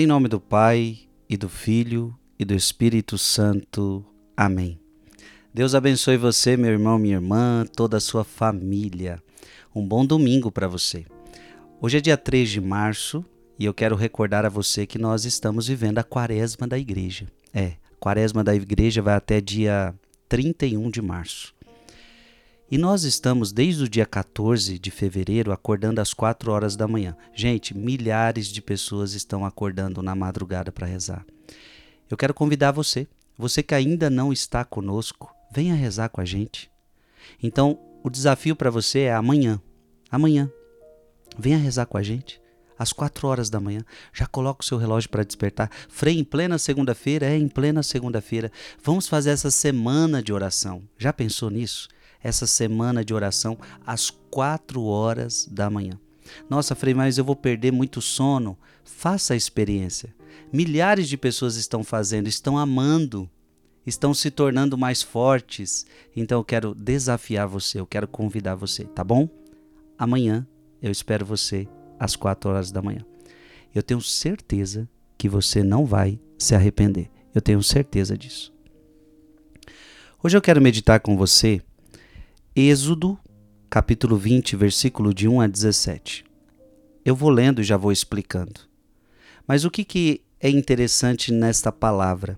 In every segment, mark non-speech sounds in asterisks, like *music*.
Em nome do Pai, e do Filho, e do Espírito Santo. Amém. Deus abençoe você, meu irmão, minha irmã, toda a sua família. Um bom domingo para você. Hoje é dia 3 de março e eu quero recordar a você que nós estamos vivendo a quaresma da igreja. É, a quaresma da igreja vai até dia 31 de março. E nós estamos desde o dia 14 de fevereiro acordando às 4 horas da manhã. Gente, milhares de pessoas estão acordando na madrugada para rezar. Eu quero convidar você, você que ainda não está conosco, venha rezar com a gente. Então, o desafio para você é amanhã. Amanhã. Venha rezar com a gente às 4 horas da manhã. Já coloca o seu relógio para despertar. Frei em plena segunda-feira? É, em plena segunda-feira. Vamos fazer essa semana de oração. Já pensou nisso? Essa semana de oração às quatro horas da manhã. Nossa, Frei, mas eu vou perder muito sono. Faça a experiência. Milhares de pessoas estão fazendo, estão amando, estão se tornando mais fortes. Então eu quero desafiar você, eu quero convidar você, tá bom? Amanhã eu espero você às quatro horas da manhã. Eu tenho certeza que você não vai se arrepender. Eu tenho certeza disso. Hoje eu quero meditar com você Êxodo, capítulo 20, versículo de 1 a 17. Eu vou lendo e já vou explicando. Mas o que, que é interessante nesta palavra?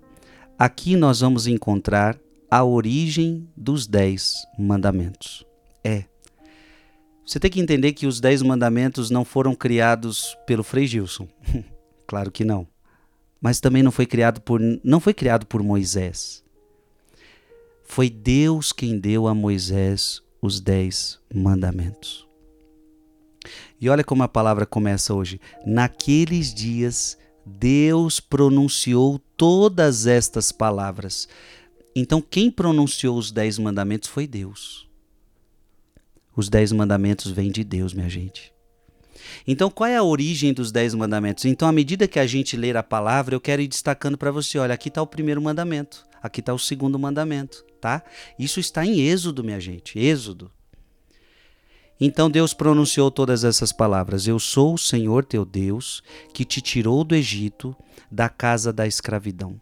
Aqui nós vamos encontrar a origem dos dez mandamentos. É. Você tem que entender que os dez mandamentos não foram criados pelo Frei Gilson. *laughs* claro que não. Mas também não foi criado por, não foi criado por Moisés. Foi Deus quem deu a Moisés os dez mandamentos. E olha como a palavra começa hoje. Naqueles dias, Deus pronunciou todas estas palavras. Então, quem pronunciou os dez mandamentos foi Deus. Os dez mandamentos vêm de Deus, minha gente. Então, qual é a origem dos dez mandamentos? Então, à medida que a gente ler a palavra, eu quero ir destacando para você: olha, aqui está o primeiro mandamento, aqui está o segundo mandamento tá? Isso está em Êxodo, minha gente, Êxodo. Então Deus pronunciou todas essas palavras: Eu sou o Senhor teu Deus, que te tirou do Egito, da casa da escravidão.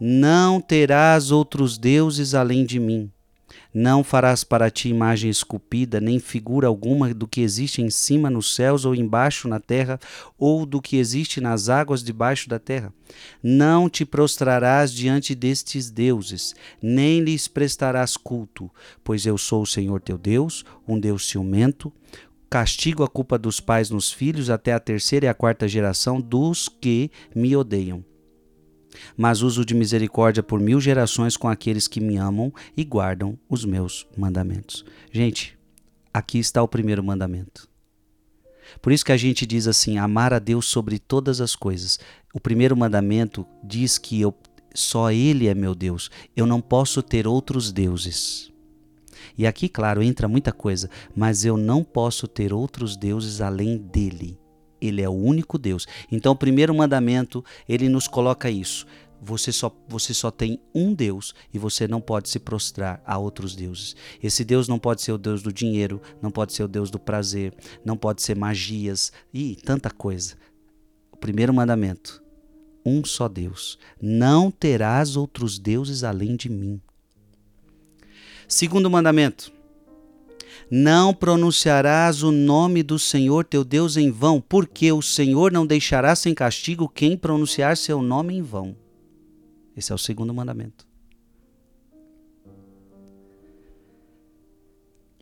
Não terás outros deuses além de mim. Não farás para ti imagem esculpida, nem figura alguma do que existe em cima nos céus ou embaixo na terra, ou do que existe nas águas debaixo da terra. Não te prostrarás diante destes deuses, nem lhes prestarás culto, pois eu sou o Senhor teu Deus, um Deus ciumento, castigo a culpa dos pais nos filhos até a terceira e a quarta geração dos que me odeiam mas uso de misericórdia por mil gerações com aqueles que me amam e guardam os meus mandamentos. Gente, aqui está o primeiro mandamento. Por isso que a gente diz assim: amar a Deus sobre todas as coisas. O primeiro mandamento diz que eu, só Ele é meu Deus. Eu não posso ter outros deuses. E aqui, claro, entra muita coisa, mas eu não posso ter outros deuses além dele. Ele é o único Deus. Então, o primeiro mandamento, ele nos coloca isso. Você só, você só tem um Deus e você não pode se prostrar a outros deuses. Esse Deus não pode ser o Deus do dinheiro, não pode ser o Deus do prazer, não pode ser magias e tanta coisa. O primeiro mandamento: um só Deus. Não terás outros deuses além de mim. Segundo mandamento: não pronunciarás o nome do Senhor teu Deus em vão, porque o Senhor não deixará sem castigo quem pronunciar seu nome em vão. Esse é o segundo mandamento.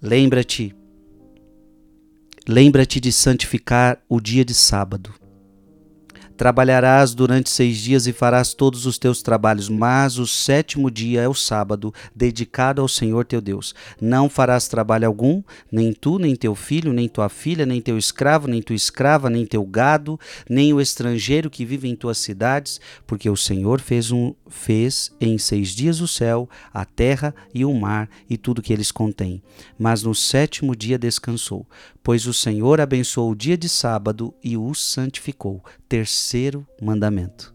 Lembra-te, lembra-te de santificar o dia de sábado. Trabalharás durante seis dias e farás todos os teus trabalhos, mas o sétimo dia é o sábado, dedicado ao Senhor teu Deus. Não farás trabalho algum, nem tu, nem teu filho, nem tua filha, nem teu escravo, nem tua escrava, nem teu gado, nem o estrangeiro que vive em tuas cidades, porque o Senhor fez, um, fez em seis dias o céu, a terra e o mar e tudo que eles contêm. Mas no sétimo dia descansou, pois o Senhor abençoou o dia de sábado e o santificou. Terceiro mandamento.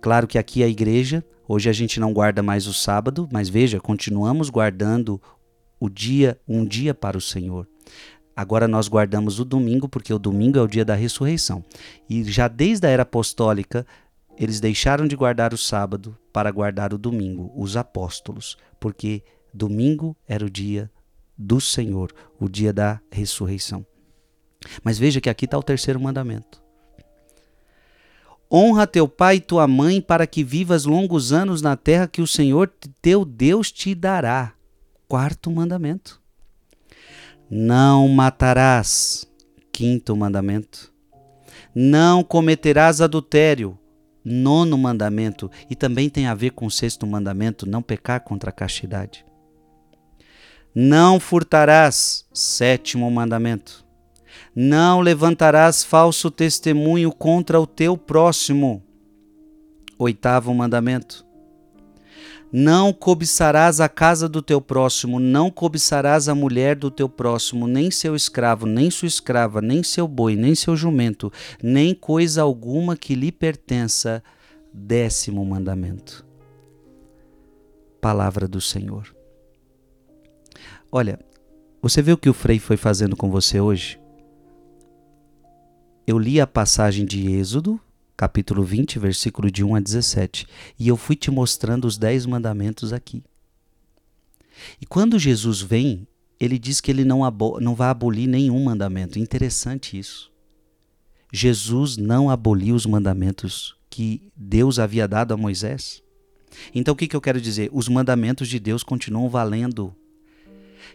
Claro que aqui a igreja, hoje a gente não guarda mais o sábado, mas veja, continuamos guardando o dia, um dia para o Senhor. Agora nós guardamos o domingo, porque o domingo é o dia da ressurreição. E já desde a era apostólica, eles deixaram de guardar o sábado para guardar o domingo, os apóstolos, porque domingo era o dia do Senhor, o dia da ressurreição. Mas veja que aqui está o terceiro mandamento. Honra teu pai e tua mãe para que vivas longos anos na terra que o Senhor teu Deus te dará. Quarto mandamento. Não matarás. Quinto mandamento. Não cometerás adultério. Nono mandamento. E também tem a ver com o sexto mandamento: não pecar contra a castidade. Não furtarás. Sétimo mandamento. Não levantarás falso testemunho contra o teu próximo. Oitavo mandamento. Não cobiçarás a casa do teu próximo, não cobiçarás a mulher do teu próximo, nem seu escravo, nem sua escrava, nem seu boi, nem seu jumento, nem coisa alguma que lhe pertença. Décimo mandamento. Palavra do Senhor. Olha, você viu o que o Frei foi fazendo com você hoje? Eu li a passagem de Êxodo, capítulo 20, versículo de 1 a 17. E eu fui te mostrando os dez mandamentos aqui. E quando Jesus vem, ele diz que ele não, não vai abolir nenhum mandamento. Interessante isso. Jesus não aboliu os mandamentos que Deus havia dado a Moisés. Então o que, que eu quero dizer? Os mandamentos de Deus continuam valendo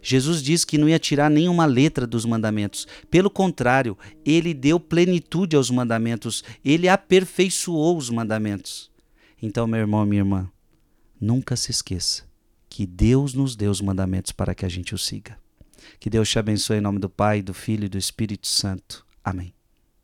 Jesus disse que não ia tirar nenhuma letra dos mandamentos. Pelo contrário, ele deu plenitude aos mandamentos, ele aperfeiçoou os mandamentos. Então, meu irmão, minha irmã, nunca se esqueça que Deus nos deu os mandamentos para que a gente os siga. Que Deus te abençoe em nome do Pai, do Filho e do Espírito Santo. Amém.